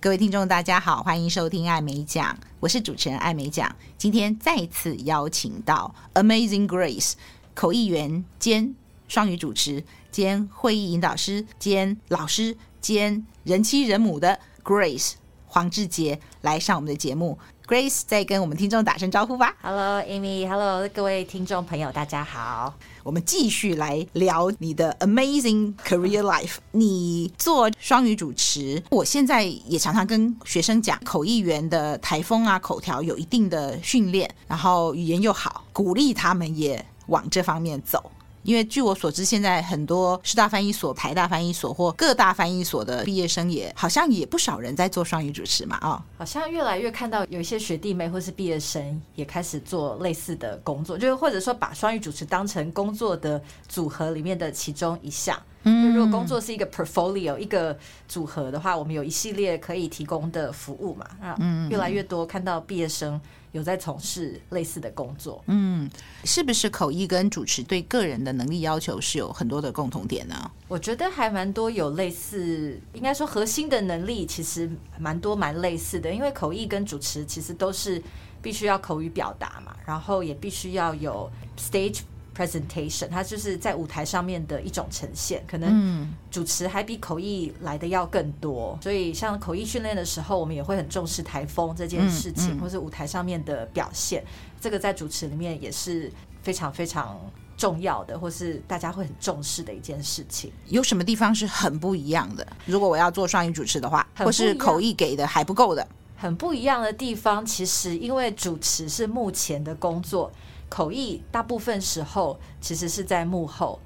各位听众，大家好，欢迎收听艾美奖，我是主持人艾美奖。今天再次邀请到 Amazing Grace 口译员兼双语主持兼会议引导师兼老师兼人妻人母的 Grace 黄智杰来上我们的节目。Grace 再跟我们听众打声招呼吧。Hello，Amy，Hello，各位听众朋友，大家好。我们继续来聊你的 Amazing Career Life。你做双语主持，我现在也常常跟学生讲，口译员的台风啊、口条有一定的训练，然后语言又好，鼓励他们也往这方面走。因为据我所知，现在很多师大翻译所、台大翻译所或各大翻译所的毕业生也好像也不少人在做双语主持嘛，啊、哦，好像越来越看到有一些学弟妹或是毕业生也开始做类似的工作，就是或者说把双语主持当成工作的组合里面的其中一项。嗯，如果工作是一个 portfolio 一个组合的话，我们有一系列可以提供的服务嘛，啊，嗯，越来越多看到毕业生。有在从事类似的工作，嗯，是不是口译跟主持对个人的能力要求是有很多的共同点呢？我觉得还蛮多有类似，应该说核心的能力其实蛮多蛮类似的，因为口译跟主持其实都是必须要口语表达嘛，然后也必须要有 stage。presentation，它就是在舞台上面的一种呈现，可能主持还比口译来的要更多，所以像口译训练的时候，我们也会很重视台风这件事情，或是舞台上面的表现，这个在主持里面也是非常非常重要的，或是大家会很重视的一件事情。有什么地方是很不一样的？如果我要做双语主持的话，或是口译给的还不够的，很不一样的地方，其实因为主持是目前的工作。口译大部分时候其实是在幕后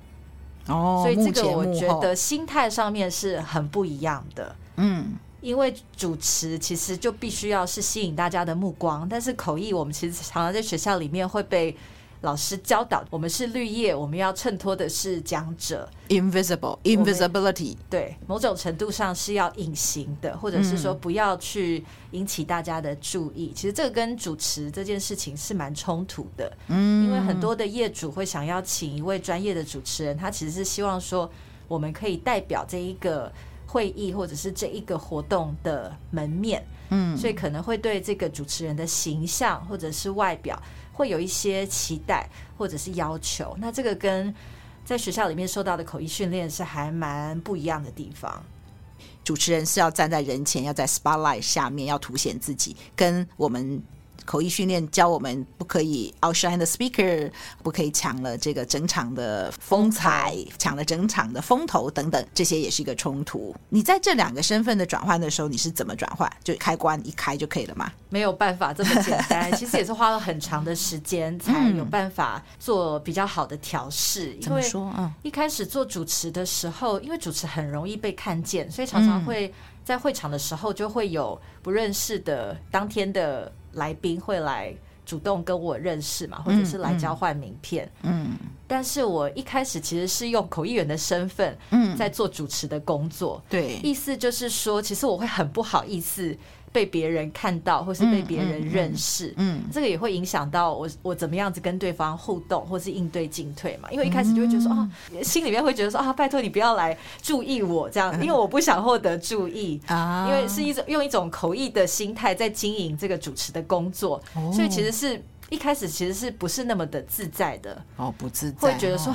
哦，所以这个我觉得心态上面是很不一样的。嗯，因为主持其实就必须要是吸引大家的目光，但是口译我们其实常常在学校里面会被。老师教导我们是绿叶，我们要衬托的是讲者，invisible invisibility，对，某种程度上是要隐形的，或者是说不要去引起大家的注意。嗯、其实这个跟主持这件事情是蛮冲突的，嗯，因为很多的业主会想要请一位专业的主持人，他其实是希望说我们可以代表这一个会议或者是这一个活动的门面，嗯，所以可能会对这个主持人的形象或者是外表。会有一些期待或者是要求，那这个跟在学校里面受到的口译训练是还蛮不一样的地方。主持人是要站在人前，要在 spotlight 下面，要凸显自己，跟我们。口译训练教我们不可以 outshine the speaker，不可以抢了这个整场的风采，抢了整场的风头等等，这些也是一个冲突。你在这两个身份的转换的时候，你是怎么转换？就开关一开就可以了吗？没有办法这么简单，其实也是花了很长的时间才有办法做比较好的调试。怎么说？嗯，一开始做主持的时候，因为主持很容易被看见，所以常常会在会场的时候就会有不认识的当天的。来宾会来主动跟我认识嘛，或者是来交换名片。嗯，但是我一开始其实是用口译员的身份，嗯，在做主持的工作。对，意思就是说，其实我会很不好意思。被别人看到，或是被别人认识，嗯，这个也会影响到我，我怎么样子跟对方互动，或是应对进退嘛。因为一开始就会觉得说，啊，心里面会觉得说，啊，拜托你不要来注意我这样，因为我不想获得注意啊。因为是一种用一种口译的心态在经营这个主持的工作，所以其实是一开始其实是不是那么的自在的哦，不自在，会觉得说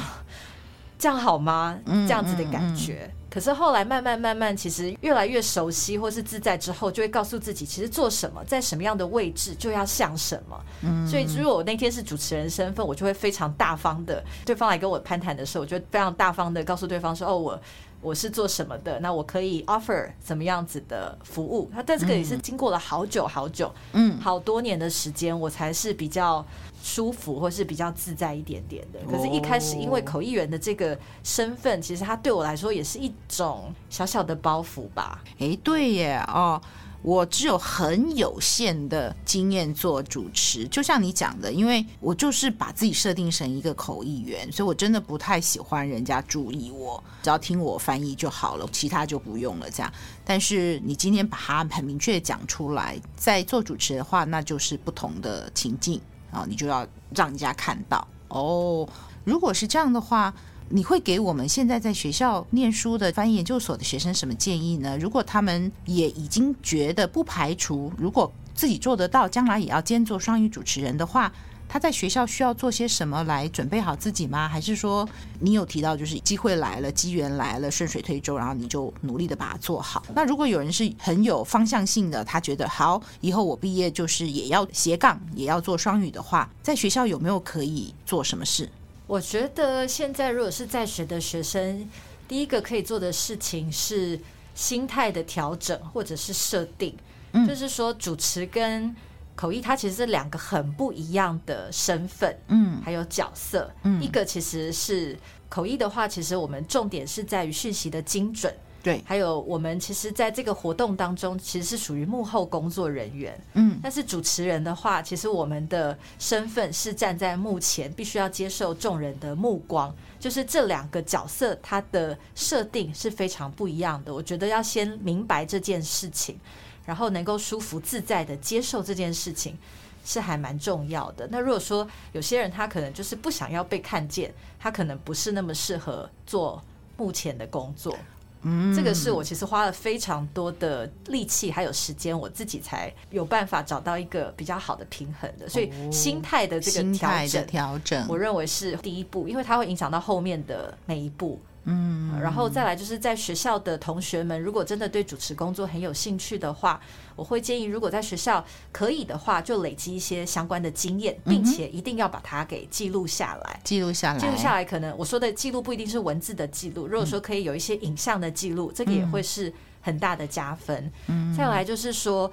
这样好吗？这样子的感觉。可是后来慢慢慢慢，其实越来越熟悉或是自在之后，就会告诉自己，其实做什么，在什么样的位置就要像什么。嗯，所以如果我那天是主持人身份，我就会非常大方的，对方来跟我攀谈的时候，我就非常大方的告诉对方说：“哦，我我是做什么的，那我可以 offer 怎么样子的服务。”他但这个也是经过了好久好久，嗯，好多年的时间，我才是比较。舒服或是比较自在一点点的，可是，一开始因为口译员的这个身份，其实他对我来说也是一种小小的包袱吧。诶，对耶，哦，我只有很有限的经验做主持，就像你讲的，因为我就是把自己设定成一个口译员，所以我真的不太喜欢人家注意我，只要听我翻译就好了，其他就不用了。这样，但是你今天把它很明确讲出来，在做主持的话，那就是不同的情境啊，你就要让人家看到哦。如果是这样的话。你会给我们现在在学校念书的翻译研究所的学生什么建议呢？如果他们也已经觉得不排除，如果自己做得到，将来也要兼做双语主持人的话，他在学校需要做些什么来准备好自己吗？还是说你有提到就是机会来了，机缘来了，顺水推舟，然后你就努力的把它做好？那如果有人是很有方向性的，他觉得好，以后我毕业就是也要斜杠，也要做双语的话，在学校有没有可以做什么事？我觉得现在如果是在学的学生，第一个可以做的事情是心态的调整，或者是设定。嗯，就是说主持跟口译，它其实是两个很不一样的身份，嗯，还有角色。嗯，一个其实是口译的话，其实我们重点是在于讯息的精准。对，还有我们其实在这个活动当中，其实是属于幕后工作人员。嗯，但是主持人的话，其实我们的身份是站在幕前，必须要接受众人的目光。就是这两个角色，它的设定是非常不一样的。我觉得要先明白这件事情，然后能够舒服自在的接受这件事情，是还蛮重要的。那如果说有些人他可能就是不想要被看见，他可能不是那么适合做幕前的工作。嗯，这个是我其实花了非常多的力气还有时间，我自己才有办法找到一个比较好的平衡的。所以心态的这个调整，调整，我认为是第一步，因为它会影响到后面的每一步。嗯，然后再来就是在学校的同学们，如果真的对主持工作很有兴趣的话，我会建议，如果在学校可以的话，就累积一些相关的经验，并且一定要把它给记录下来。记录下来，记录下来，可能我说的记录不一定是文字的记录，如果说可以有一些影像的记录，这个也会是很大的加分。嗯，再来就是说，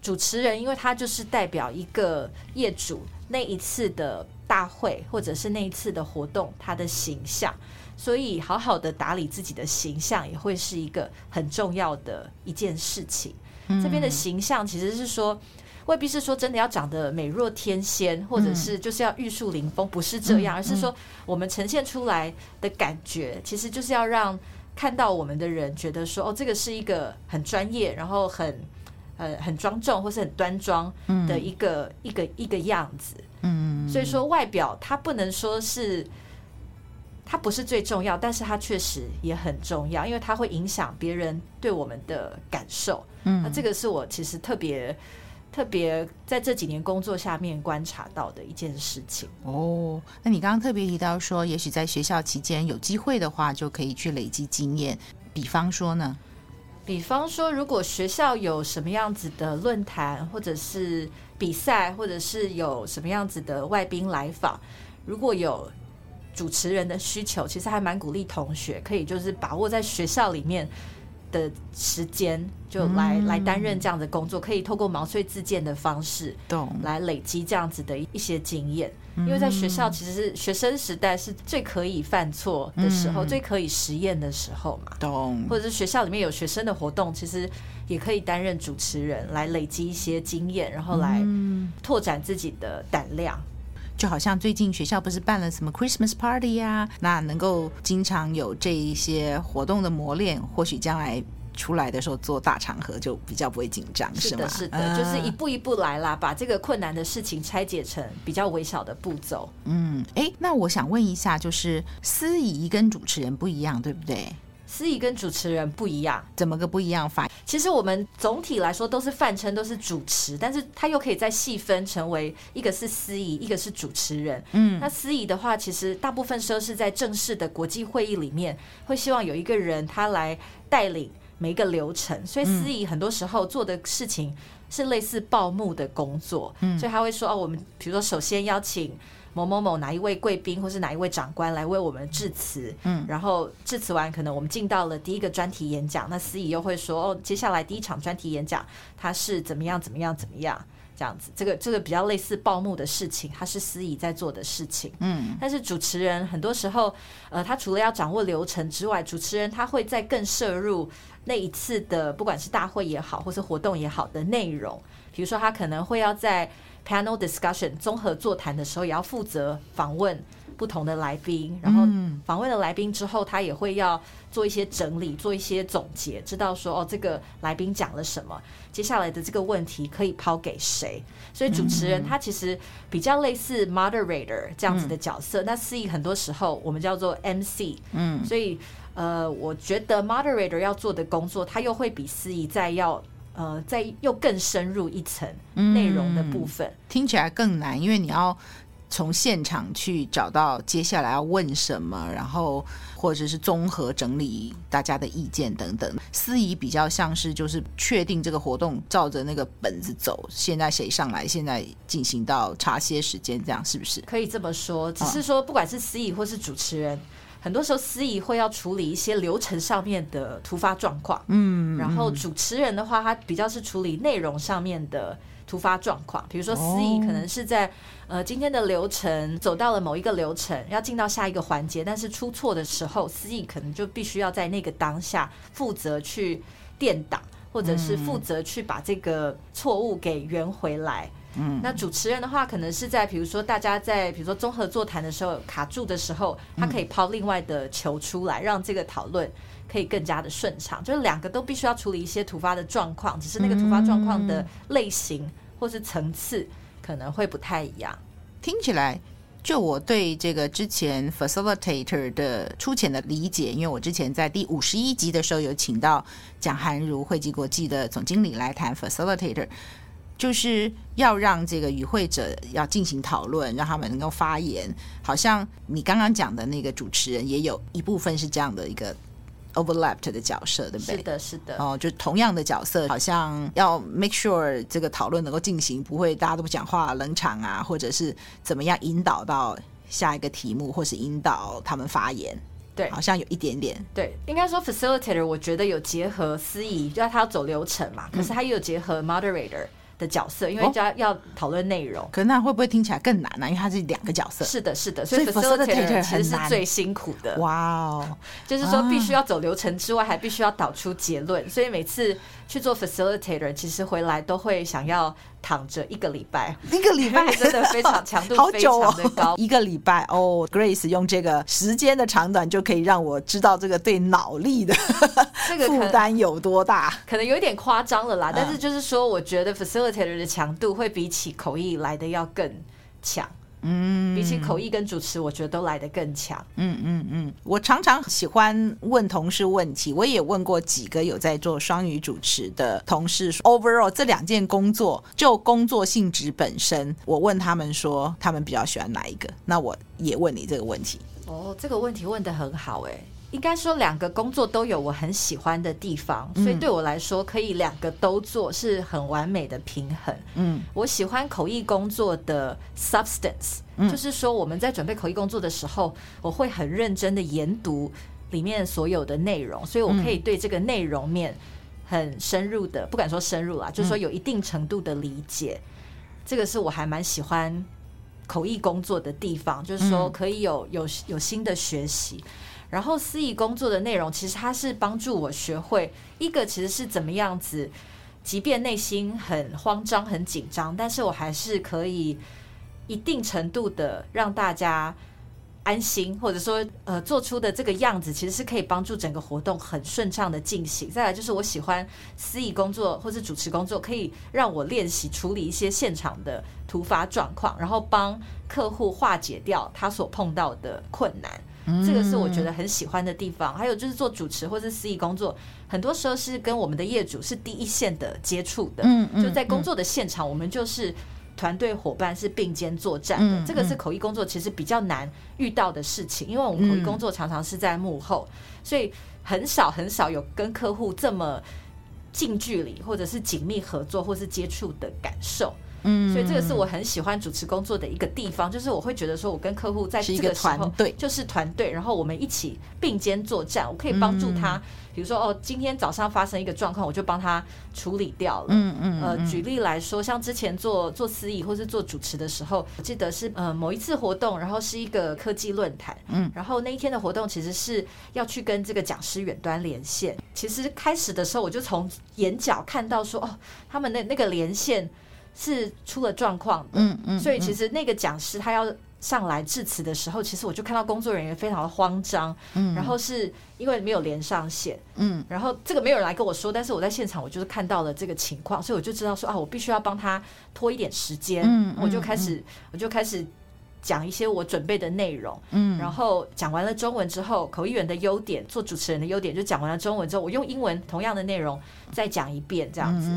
主持人因为他就是代表一个业主那一次的大会或者是那一次的活动，他的形象。所以，好好的打理自己的形象也会是一个很重要的一件事情。这边的形象其实是说，未必是说真的要长得美若天仙，或者是就是要玉树临风，不是这样，而是说我们呈现出来的感觉，其实就是要让看到我们的人觉得说，哦，这个是一个很专业，然后很呃很庄重，或是很端庄的一个一个一个样子。嗯，所以说外表它不能说是。它不是最重要，但是它确实也很重要，因为它会影响别人对我们的感受。嗯，那这个是我其实特别特别在这几年工作下面观察到的一件事情。哦，那你刚刚特别提到说，也许在学校期间有机会的话，就可以去累积经验。比方说呢？比方说，如果学校有什么样子的论坛，或者是比赛，或者是有什么样子的外宾来访，如果有。主持人的需求其实还蛮鼓励同学可以就是把握在学校里面的时间，就来、嗯、来担任这样的工作，可以透过毛遂自荐的方式，懂来累积这样子的一些经验。因为在学校其实是学生时代是最可以犯错的时候，嗯、最可以实验的时候嘛，懂。或者是学校里面有学生的活动，其实也可以担任主持人来累积一些经验，然后来拓展自己的胆量。就好像最近学校不是办了什么 Christmas party 呀、啊，那能够经常有这一些活动的磨练，或许将来出来的时候做大场合就比较不会紧张，是的，是的，就是一步一步来啦，把这个困难的事情拆解成比较微小的步骤。嗯，哎，那我想问一下，就是司仪跟主持人不一样，对不对？司仪跟主持人不一样，怎么个不一样法？其实我们总体来说都是泛称，都是主持，但是他又可以再细分成为一个是司仪，一个是主持人。嗯，那司仪的话，其实大部分时候是在正式的国际会议里面，会希望有一个人他来带领每一个流程，所以司仪很多时候做的事情是类似报幕的工作。嗯，所以他会说哦，我们比如说首先邀请。某某某哪一位贵宾或是哪一位长官来为我们致辞，嗯，然后致辞完，可能我们进到了第一个专题演讲，那司仪又会说，哦，接下来第一场专题演讲，他是怎么样怎么样怎么样。这样子，这个这个比较类似报幕的事情，他是司仪在做的事情。嗯，但是主持人很多时候，呃，他除了要掌握流程之外，主持人他会在更摄入那一次的，不管是大会也好，或是活动也好的内容。比如说，他可能会要在 panel discussion 综合座谈的时候，也要负责访问。不同的来宾，然后访问了来宾之后，他也会要做一些整理，做一些总结，知道说哦，这个来宾讲了什么，接下来的这个问题可以抛给谁。所以主持人他其实比较类似 moderator 这样子的角色。那司仪很多时候我们叫做 MC，嗯，所以呃，我觉得 moderator 要做的工作，他又会比司仪再要呃再又更深入一层内容的部分，听起来更难，因为你要。从现场去找到接下来要问什么，然后或者是综合整理大家的意见等等。司仪比较像是就是确定这个活动照着那个本子走，现在谁上来，现在进行到茶歇时间，这样是不是？可以这么说，只是说不管是司仪或是主持人，哦、很多时候司仪会要处理一些流程上面的突发状况，嗯，然后主持人的话，他比较是处理内容上面的。突发状况，比如说司仪可能是在呃今天的流程走到了某一个流程，要进到下一个环节，但是出错的时候，司仪可能就必须要在那个当下负责去垫档，或者是负责去把这个错误给圆回来。嗯，那主持人的话，可能是在比如说大家在比如说综合座谈的时候卡住的时候，他可以抛另外的球出来，让这个讨论可以更加的顺畅。就是两个都必须要处理一些突发的状况，只是那个突发状况的类型。或是层次可能会不太一样。听起来，就我对这个之前 facilitator 的粗浅的理解，因为我之前在第五十一集的时候有请到蒋涵如汇集国际的总经理来谈 facilitator，就是要让这个与会者要进行讨论，让他们能够发言。好像你刚刚讲的那个主持人也有一部分是这样的一个。overlapped 的角色，对不对？是的，是的。哦，就同样的角色，好像要 make sure 这个讨论能够进行，不会大家都不讲话、冷场啊，或者是怎么样引导到下一个题目，或是引导他们发言。对，好像有一点点。对，应该说 facilitator，我觉得有结合司仪，就要他要走流程嘛，可是他又有结合 moderator。的角色，因为就要要讨论内容，可是那会不会听起来更难呢？因为它是两个角色。是的，是的，所以 facilitator 其实是最辛苦的。哇哦，就是说必须要走流程之外，还必须要导出结论，所以每次去做 facilitator，其实回来都会想要。躺着一个礼拜，一个礼拜 真的非常强度 非常的高，一个礼拜哦。Grace 用这个时间的长短就可以让我知道这个对脑力的这个负担有多大，可能有点夸张了啦。但是就是说，我觉得的强度会比起口译来的要更强。嗯，比起口译跟主持，我觉得都来得更强。嗯嗯嗯，我常常喜欢问同事问题，我也问过几个有在做双语主持的同事说，overall 这两件工作就工作性质本身，我问他们说，他们比较喜欢哪一个？那我也问你这个问题。哦，这个问题问得很好，欸，哎。应该说，两个工作都有我很喜欢的地方，所以对我来说，可以两个都做是很完美的平衡。嗯，我喜欢口译工作的 substance，就是说我们在准备口译工作的时候，我会很认真的研读里面所有的内容，所以我可以对这个内容面很深入的，不敢说深入啦，就是说有一定程度的理解。这个是我还蛮喜欢口译工作的地方，就是说可以有有有新的学习。然后司仪工作的内容，其实它是帮助我学会一个其实是怎么样子，即便内心很慌张、很紧张，但是我还是可以一定程度的让大家安心，或者说呃做出的这个样子，其实是可以帮助整个活动很顺畅的进行。再来就是我喜欢司仪工作或是主持工作，可以让我练习处理一些现场的突发状况，然后帮客户化解掉他所碰到的困难。这个是我觉得很喜欢的地方，还有就是做主持或是司仪工作，很多时候是跟我们的业主是第一线的接触的。嗯嗯，就在工作的现场，我们就是团队伙伴，是并肩作战的。这个是口译工作其实比较难遇到的事情，因为我们口译工作常常是在幕后，所以很少很少有跟客户这么近距离或者是紧密合作或是接触的感受。嗯，所以这个是我很喜欢主持工作的一个地方，就是我会觉得说，我跟客户在这个时候对，就是团队，然后我们一起并肩作战，我可以帮助他。比如说哦，今天早上发生一个状况，我就帮他处理掉了。嗯嗯。呃，举例来说，像之前做做司仪或是做主持的时候，我记得是呃某一次活动，然后是一个科技论坛。嗯。然后那一天的活动其实是要去跟这个讲师远端连线。其实开始的时候，我就从眼角看到说，哦，他们那那个连线是出了状况。嗯嗯。所以其实那个讲师他要。上来致辞的时候，其实我就看到工作人员非常的慌张，嗯，然后是因为没有连上线，嗯，然后这个没有人来跟我说，但是我在现场我就是看到了这个情况，所以我就知道说啊，我必须要帮他拖一点时间，嗯，我就开始我就开始讲一些我准备的内容，嗯，然后讲完了中文之后，口译员的优点，做主持人的优点，就讲完了中文之后，我用英文同样的内容再讲一遍这样子，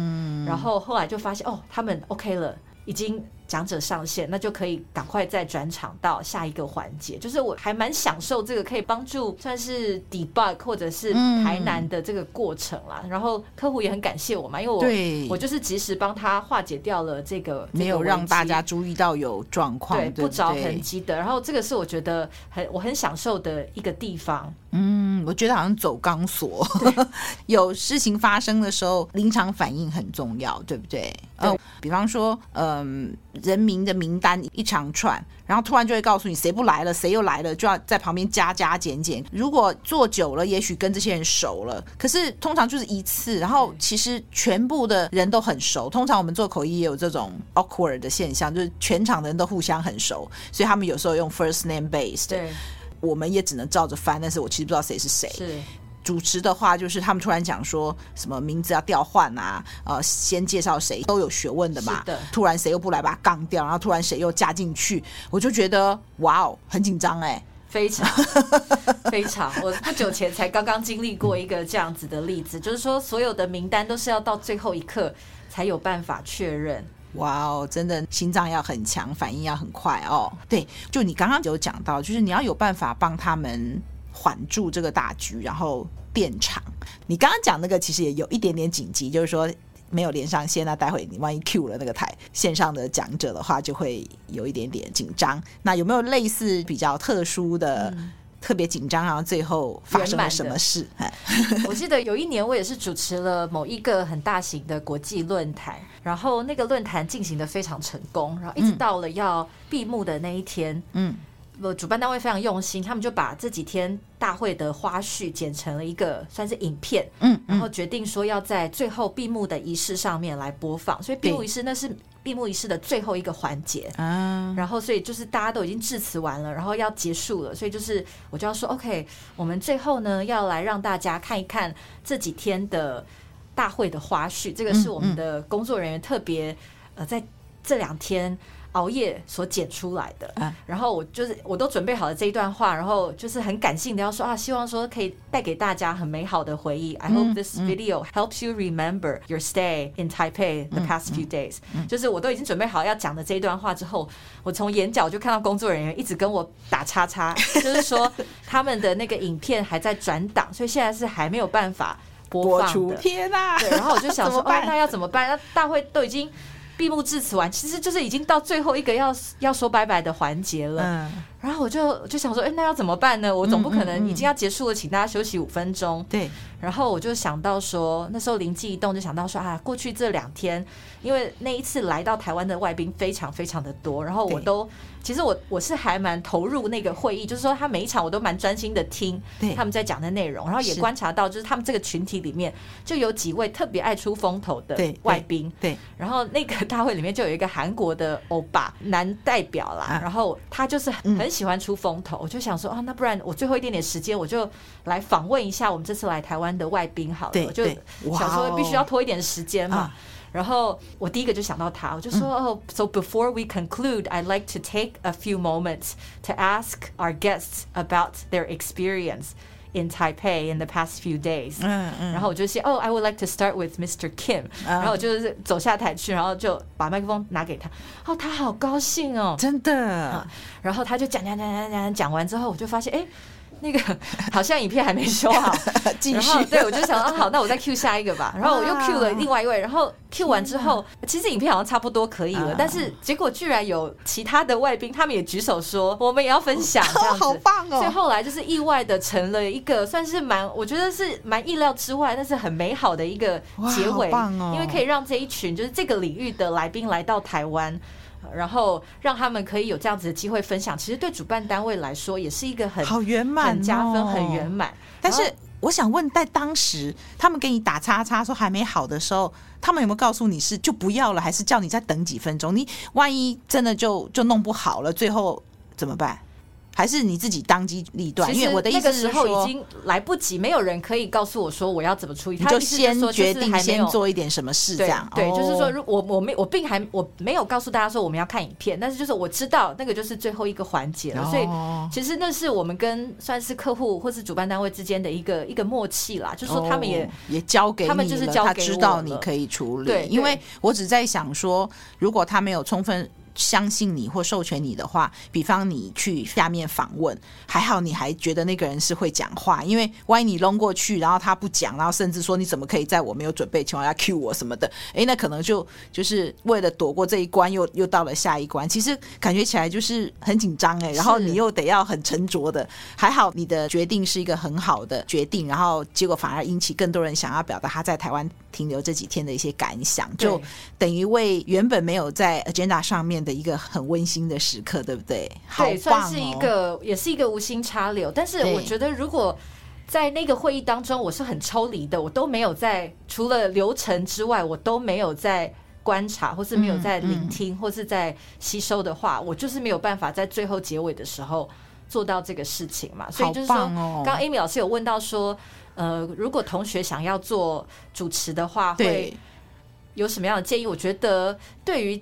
然后后来就发现哦，他们 OK 了，已经。讲者上线，那就可以赶快再转场到下一个环节。就是我还蛮享受这个可以帮助算是 debug 或者是台南的这个过程啦。嗯、然后客户也很感谢我嘛，因为我对我就是及时帮他化解掉了这个没有让大家注意到有状况，对，不着痕迹的。然后这个是我觉得很我很享受的一个地方。嗯，我觉得好像走钢索，有事情发生的时候，临场反应很重要，对不对？嗯、呃，比方说，嗯、呃。人民的名单一长串，然后突然就会告诉你谁不来了，谁又来了，就要在旁边加加减减。如果做久了，也许跟这些人熟了，可是通常就是一次，然后其实全部的人都很熟。通常我们做口译也有这种 awkward 的现象，就是全场的人都互相很熟，所以他们有时候用 first name based，对，我们也只能照着翻，但是我其实不知道谁是谁。是。主持的话，就是他们突然讲说什么名字要调换啊，呃，先介绍谁都有学问的嘛。的突然谁又不来把他杠掉，然后突然谁又加进去，我就觉得哇哦，很紧张哎，非常 非常。我不久前才刚刚经历过一个这样子的例子，就是说所有的名单都是要到最后一刻才有办法确认。哇哦，真的心脏要很强，反应要很快哦。对，就你刚刚有讲到，就是你要有办法帮他们。缓住这个大局，然后变场。你刚刚讲那个其实也有一点点紧急，就是说没有连上线，那待会你万一 Q 了那个台线上的讲者的话，就会有一点点紧张。那有没有类似比较特殊的、嗯、特别紧张，然后最后发生了什么事？我记得有一年我也是主持了某一个很大型的国际论坛，然后那个论坛进行的非常成功，然后一直到了要闭幕的那一天，嗯。我主办单位非常用心，他们就把这几天大会的花絮剪成了一个算是影片，嗯，然后决定说要在最后闭幕的仪式上面来播放，所以闭幕仪式那是闭幕仪式的最后一个环节，嗯，然后所以就是大家都已经致辞完了，然后要结束了，所以就是我就要说，OK，我们最后呢要来让大家看一看这几天的大会的花絮，这个是我们的工作人员特别呃在这两天。熬夜所剪出来的，然后我就是我都准备好了这一段话，然后就是很感性的要说啊，希望说可以带给大家很美好的回忆。I hope this video helps you remember your stay in Taipei the past few days。就是我都已经准备好要讲的这一段话之后，我从眼角就看到工作人员一直跟我打叉叉，就是说他们的那个影片还在转档，所以现在是还没有办法播放的。天哪！对，然后我就想说，哦，那要怎么办？那大会都已经。闭幕致辞完，其实就是已经到最后一个要要说拜拜的环节了。嗯，然后我就就想说，哎，那要怎么办呢？我总不可能已经要结束了，请大家休息五分钟。对。然后我就想到说，那时候灵机一动，就想到说啊，过去这两天，因为那一次来到台湾的外宾非常非常的多，然后我都。其实我我是还蛮投入那个会议，就是说他每一场我都蛮专心的听他们在讲的内容，然后也观察到就是他们这个群体里面就有几位特别爱出风头的外宾，对，然后那个大会里面就有一个韩国的欧巴男代表啦，然后他就是很喜欢出风头，我就想说啊，那不然我最后一点点时间我就来访问一下我们这次来台湾的外宾好了，我就想说必须要拖一点时间嘛。然后我第一个就想到他，我就说哦，So before we conclude, I'd like to take a few moments to ask our guests about their experience in Taipei in the past few days。嗯嗯。然后我就说哦，I would like to start with Mr. Kim。然后我就是走下台去，然后就把麦克风拿给他。哦，他好高兴哦，真的。然后他就讲讲讲讲讲讲完之后，我就发现哎。那个 好像影片还没修好，继续。对，我就想啊，好，那我再 Q 下一个吧。然后我又 Q 了另外一位，然后 Q 完之后，其实影片好像差不多可以了，但是结果居然有其他的外宾，他们也举手说我们也要分享，这样子，好棒哦！所以后来就是意外的成了一个算是蛮，我觉得是蛮意料之外，但是很美好的一个结尾，因为可以让这一群就是这个领域的来宾来到台湾。然后让他们可以有这样子的机会分享，其实对主办单位来说也是一个很好圆满、很加分、很圆满。但是我想问，在当时他们给你打叉叉说还没好的时候，他们有没有告诉你是就不要了，还是叫你再等几分钟？你万一真的就就弄不好了，最后怎么办？还是你自己当机立断？因为我的意思是说，那个时候已经来不及，没有人可以告诉我说我要怎么处理。他就先决定先做一点什么事，这样对，就是说，如我我没我并还我没有告诉大家说我们要看影片，但是就是我知道那个就是最后一个环节了。所以其实那是我们跟算是客户或是主办单位之间的一个一个默契啦，就是说他们也也交给他们就是交给他知道你可以处理。对，因为我只在想说，如果他没有充分。相信你或授权你的话，比方你去下面访问，还好你还觉得那个人是会讲话，因为万一你扔过去，然后他不讲，然后甚至说你怎么可以在我没有准备情况下 cue 我什么的，诶，那可能就就是为了躲过这一关，又又到了下一关。其实感觉起来就是很紧张诶，然后你又得要很沉着的，还好你的决定是一个很好的决定，然后结果反而引起更多人想要表达他在台湾停留这几天的一些感想，就等于为原本没有在 agenda 上面的一个很温馨的时刻，对不对？对，算是一个，也是一个无心插柳。但是我觉得，如果在那个会议当中，我是很抽离的，我都没有在除了流程之外，我都没有在观察，或是没有在聆听，或是在吸收的话，我就是没有办法在最后结尾的时候做到这个事情嘛。所以就是说，刚刚 Amy 老师有问到说，呃，如果同学想要做主持的话，会有什么样的建议？我觉得对于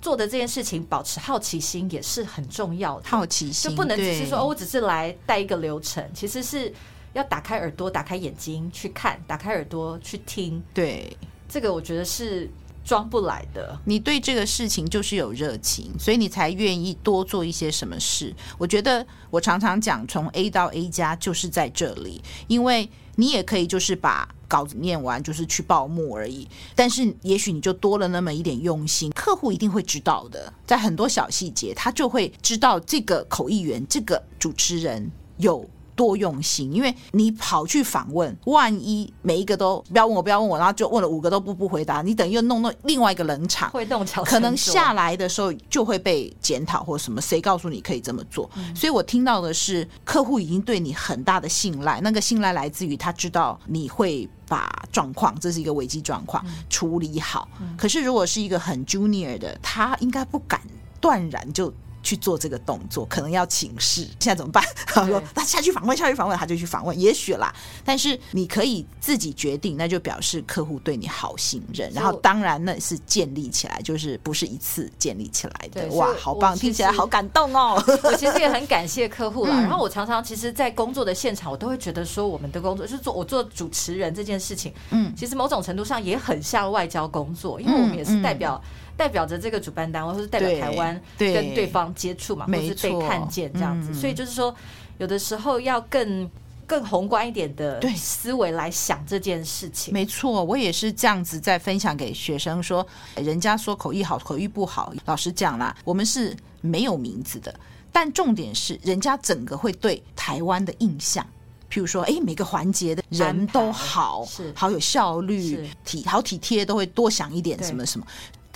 做的这件事情，保持好奇心也是很重要的。好奇心就不能只是说哦，我只是来带一个流程，其实是要打开耳朵、打开眼睛去看，打开耳朵去听。对，这个我觉得是装不来的。你对这个事情就是有热情，所以你才愿意多做一些什么事。我觉得我常常讲，从 A 到 A 加就是在这里，因为你也可以就是把。稿子念完就是去报幕而已，但是也许你就多了那么一点用心，客户一定会知道的，在很多小细节，他就会知道这个口译员、这个主持人有。多用心，因为你跑去访问，万一每一个都不要问我，不要问我，然后就问了五个都不不回答，你等于又弄到另外一个冷场，会弄巧，可能下来的时候就会被检讨或什么。谁告诉你可以这么做？嗯、所以我听到的是，客户已经对你很大的信赖，那个信赖来自于他知道你会把状况，这是一个危机状况，处理好。嗯、可是如果是一个很 junior 的，他应该不敢断然就。去做这个动作，可能要请示。现在怎么办？他说：“他下去访问，下去访问，他就去访问。也许啦，但是你可以自己决定，那就表示客户对你好信任。然后，当然那是建立起来，就是不是一次建立起来的。哇，好棒，听起来好感动哦。我其实也很感谢客户啦。然后我常常其实，在工作的现场，我都会觉得说，我们的工作就是做我做主持人这件事情，嗯，其实某种程度上也很像外交工作，因为我们也是代表。代表着这个主办单位，或是代表台湾跟对方接触嘛，或是被看见这样子，所以就是说，有的时候要更更宏观一点的思维来想这件事情。没错，我也是这样子在分享给学生说，人家说口译好，口译不好，老实讲啦，我们是没有名字的，但重点是人家整个会对台湾的印象，譬如说，哎，每个环节的人都好，是。好有效率，体好体贴，都会多想一点什么什么。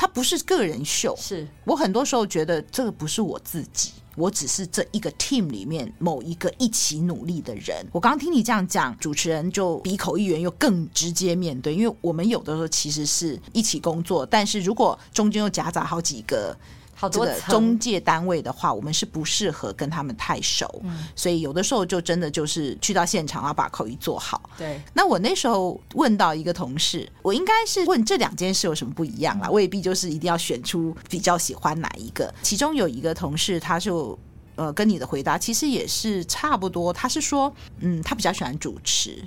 它不是个人秀，是我很多时候觉得这个不是我自己，我只是这一个 team 里面某一个一起努力的人。我刚刚听你这样讲，主持人就鼻口译员又更直接面对，因为我们有的时候其实是一起工作，但是如果中间又夹杂好几个。这个中介单位的话，我们是不适合跟他们太熟，嗯、所以有的时候就真的就是去到现场要把口译做好。对，那我那时候问到一个同事，我应该是问这两件事有什么不一样啦，未必就是一定要选出比较喜欢哪一个。其中有一个同事，他就呃跟你的回答其实也是差不多，他是说，嗯，他比较喜欢主持，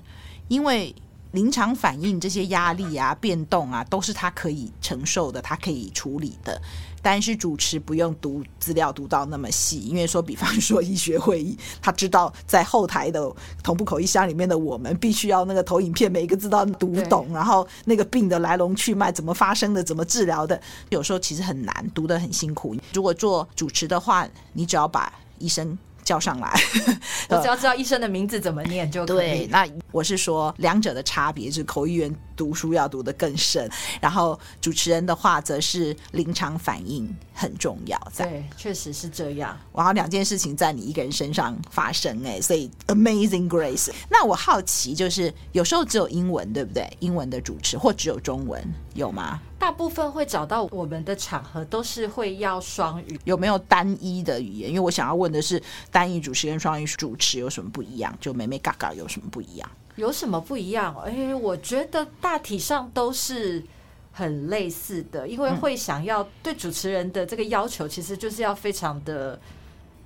因为。临场反应这些压力啊、变动啊，都是他可以承受的，他可以处理的。但是主持不用读资料读到那么细，因为说，比方说医学会议，他知道在后台的同步口译箱里面的我们，必须要那个投影片每一个字都要读懂，然后那个病的来龙去脉怎么发生的，怎么治疗的，有时候其实很难，读得很辛苦。如果做主持的话，你只要把医生。叫上来，我只要知道医生的名字怎么念就可以。对，那我是说两者的差别，是口译员读书要读得更深，然后主持人的话则是临场反应很重要。对，确实是这样。然后两件事情在你一个人身上发生，哎，所以 Amazing Grace。那我好奇，就是有时候只有英文，对不对？英文的主持或只有中文，有吗？大部分会找到我们的场合都是会要双语，有没有单一的语言？因为我想要问的是，单一主持跟双语主持有什么不一样？就美眉嘎嘎有什么不一样？有什么不一样？哎，我觉得大体上都是很类似的，因为会想要对主持人的这个要求，其实就是要非常的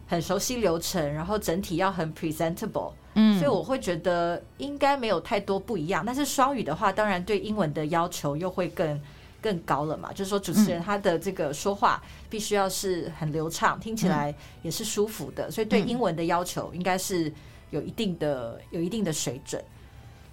很熟悉流程，然后整体要很 presentable。嗯，所以我会觉得应该没有太多不一样。但是双语的话，当然对英文的要求又会更。更高了嘛？就是说，主持人他的这个说话必须要是很流畅，听起来也是舒服的，所以对英文的要求应该是有一定的、有一定的水准。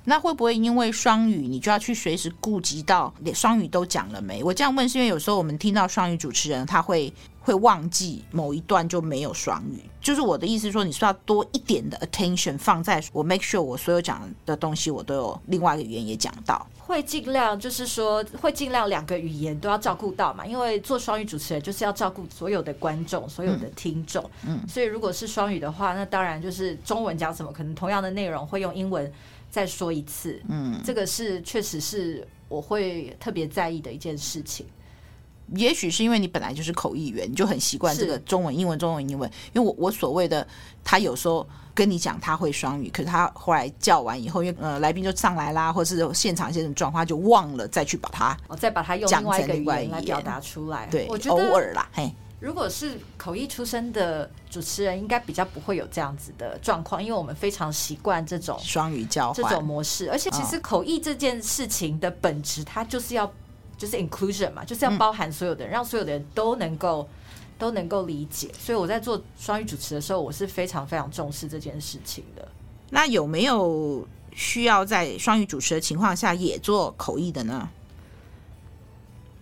那会不会因为双语，你就要去随时顾及到连双语都讲了没？我这样问是因为有时候我们听到双语主持人他会会忘记某一段就没有双语，就是我的意思说，你需要多一点的 attention 放在我 make sure 我所有讲的东西我都有另外一个语言也讲到，会尽量就是说会尽量两个语言都要照顾到嘛，因为做双语主持人就是要照顾所有的观众、所有的听众，嗯，所以如果是双语的话，那当然就是中文讲什么，可能同样的内容会用英文。再说一次，嗯，这个是确实是我会特别在意的一件事情。也许是因为你本来就是口译员，你就很习惯这个中文、英文、中文、英文。因为我我所谓的他有时候跟你讲他会双语，可是他后来叫完以后，因为呃来宾就上来啦，或者是现场一些什么状况，就忘了再去把它，再把它用另外一个语言来表达出来。对，我觉得偶尔啦，嘿。如果是口译出身的主持人，应该比较不会有这样子的状况，因为我们非常习惯这种双语交换这种模式。而且，其实口译这件事情的本质，它就是要就是 inclusion 嘛，就是要包含所有的人，让所有的人都能够都能够理解。所以我在做双语主持的时候，我是非常非常重视这件事情的。那有没有需要在双语主持的情况下也做口译的呢？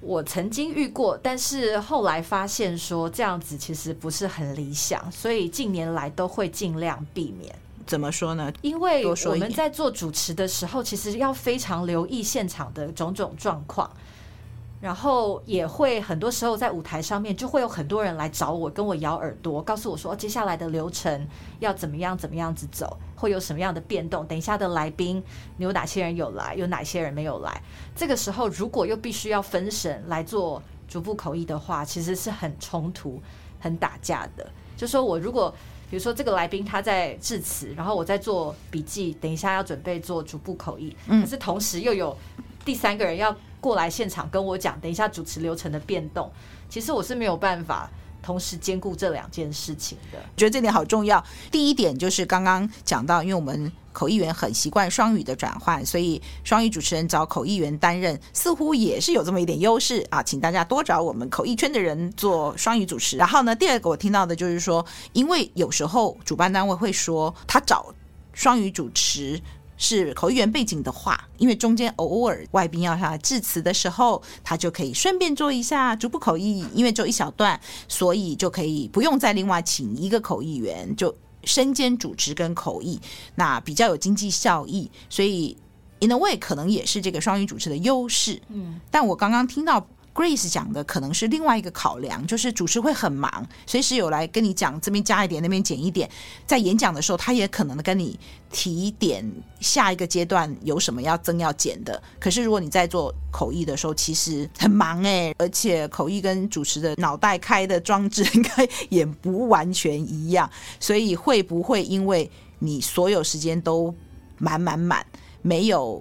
我曾经遇过，但是后来发现说这样子其实不是很理想，所以近年来都会尽量避免。怎么说呢？因为我们在做主持的时候，其实要非常留意现场的种种状况。然后也会很多时候在舞台上面就会有很多人来找我，跟我咬耳朵，告诉我说接下来的流程要怎么样怎么样子走，会有什么样的变动。等一下的来宾，你有哪些人有来，有哪些人没有来？这个时候如果又必须要分神来做逐步口译的话，其实是很冲突、很打架的。就说我如果比如说这个来宾他在致辞，然后我在做笔记，等一下要准备做逐步口译，可是同时又有第三个人要。过来现场跟我讲，等一下主持流程的变动，其实我是没有办法同时兼顾这两件事情的。觉得这点好重要。第一点就是刚刚讲到，因为我们口译员很习惯双语的转换，所以双语主持人找口译员担任，似乎也是有这么一点优势啊。请大家多找我们口译圈的人做双语主持。然后呢，第二个我听到的就是说，因为有时候主办单位会说他找双语主持。是口译员背景的话，因为中间偶尔外宾要他致辞的时候，他就可以顺便做一下逐步口译，因为就一小段，所以就可以不用再另外请一个口译员，就身兼主持跟口译，那比较有经济效益。所以 in a way 可能也是这个双语主持的优势。嗯，但我刚刚听到。Grace 讲的可能是另外一个考量，就是主持会很忙，随时有来跟你讲这边加一点，那边减一点。在演讲的时候，他也可能跟你提点下一个阶段有什么要增要减的。可是如果你在做口译的时候，其实很忙诶，而且口译跟主持的脑袋开的装置应该也不完全一样，所以会不会因为你所有时间都满满满，没有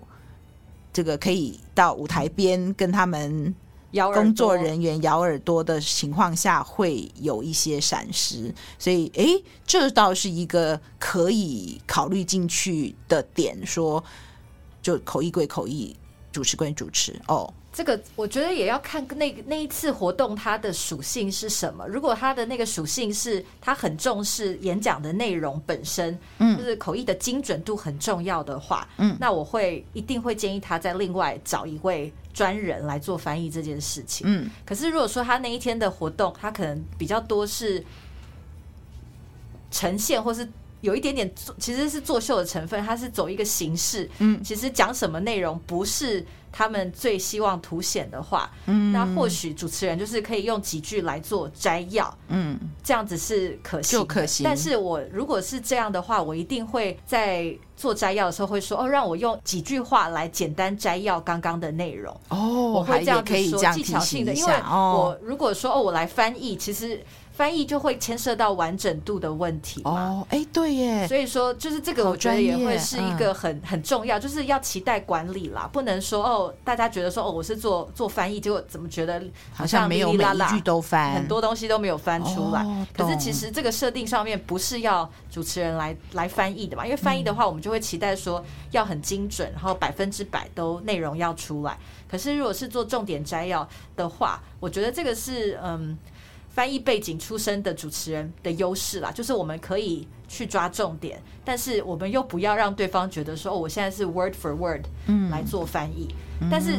这个可以到舞台边跟他们？工作人员咬耳朵的情况下会有一些闪失，所以诶，这倒是一个可以考虑进去的点。说，就口译归口译，主持归主持。哦，这个我觉得也要看那那一次活动它的属性是什么。如果它的那个属性是他很重视演讲的内容本身，嗯，就是口译的精准度很重要的话，嗯，那我会一定会建议他再另外找一位专人来做翻译这件事情。嗯，可是如果说他那一天的活动，他可能比较多是呈现或是。有一点点做，其实是作秀的成分，它是走一个形式。嗯，其实讲什么内容不是他们最希望凸显的话，嗯，那或许主持人就是可以用几句来做摘要，嗯，这样子是可行，就可行。但是我如果是这样的话，我一定会在做摘要的时候会说，哦，让我用几句话来简单摘要刚刚的内容。哦，我会这样可以这样技巧性的，因为我如果说哦，我来翻译，其实。翻译就会牵涉到完整度的问题哦，哎，对耶，所以说就是这个，我觉得也会是一个很很重要，就是要期待管理啦，不能说哦，大家觉得说哦，我是做做翻译，结果怎么觉得好像没有每一句都翻，很多东西都没有翻出来。可是其实这个设定上面不是要主持人来来翻译的嘛，因为翻译的话，我们就会期待说要很精准，然后百分之百都内容要出来。可是如果是做重点摘要的话，我觉得这个是嗯。翻译背景出身的主持人的优势啦，就是我们可以去抓重点，但是我们又不要让对方觉得说，哦，我现在是 word for word 来做翻译。嗯、但是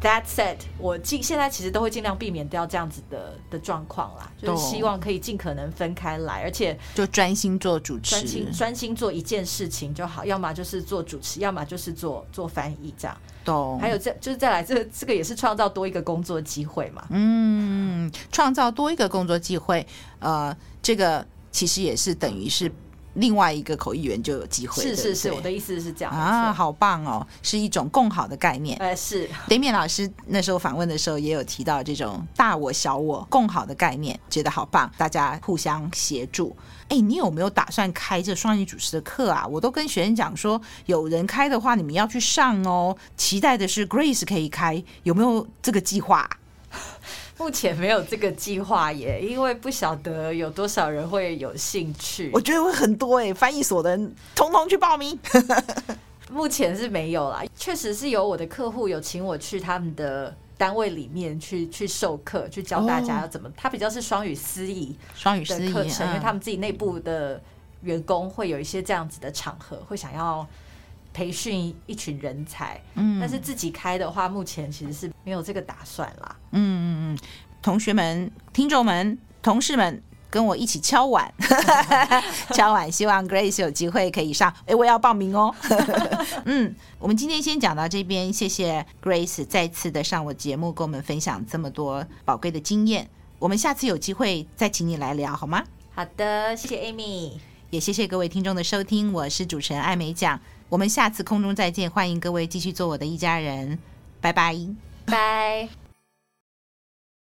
that said，我尽现在其实都会尽量避免掉这样子的的状况啦，就是希望可以尽可能分开来，而且就专心做主持，专心专心做一件事情就好，要么就是做主持，要么就是做做翻译这样。懂，还有这就是再来，这个这个也是创造多一个工作机会嘛。嗯，创造多一个工作机会，呃，这个其实也是等于是另外一个口译员就有机会。是是是，我的意思是这样啊，好棒哦，是一种共好的概念。哎，是。雷冕老师那时候访问的时候也有提到这种大我小我共好的概念，觉得好棒，大家互相协助。哎，你有没有打算开这双语主持的课啊？我都跟学生讲说，有人开的话，你们要去上哦。期待的是 Grace 可以开，有没有这个计划？目前没有这个计划耶，因为不晓得有多少人会有兴趣。我觉得会很多哎，翻译所的人通通去报名。目前是没有啦，确实是有我的客户有请我去他们的。单位里面去去授课，去教大家要怎么。他比较是双语司仪，双语司仪课程，因为他们自己内部的员工会有一些这样子的场合，会想要培训一群人才。嗯，但是自己开的话，目前其实是没有这个打算啦。嗯嗯嗯，同学们、听众们、同事们。跟我一起敲碗，敲碗，希望 Grace 有机会可以上。哎，我要报名哦。嗯，我们今天先讲到这边，谢谢 Grace 再次的上我节目，跟我们分享这么多宝贵的经验。我们下次有机会再请你来聊好吗？好的，谢谢 Amy，也谢谢各位听众的收听。我是主持人艾美奖，我们下次空中再见，欢迎各位继续做我的一家人，拜拜，拜。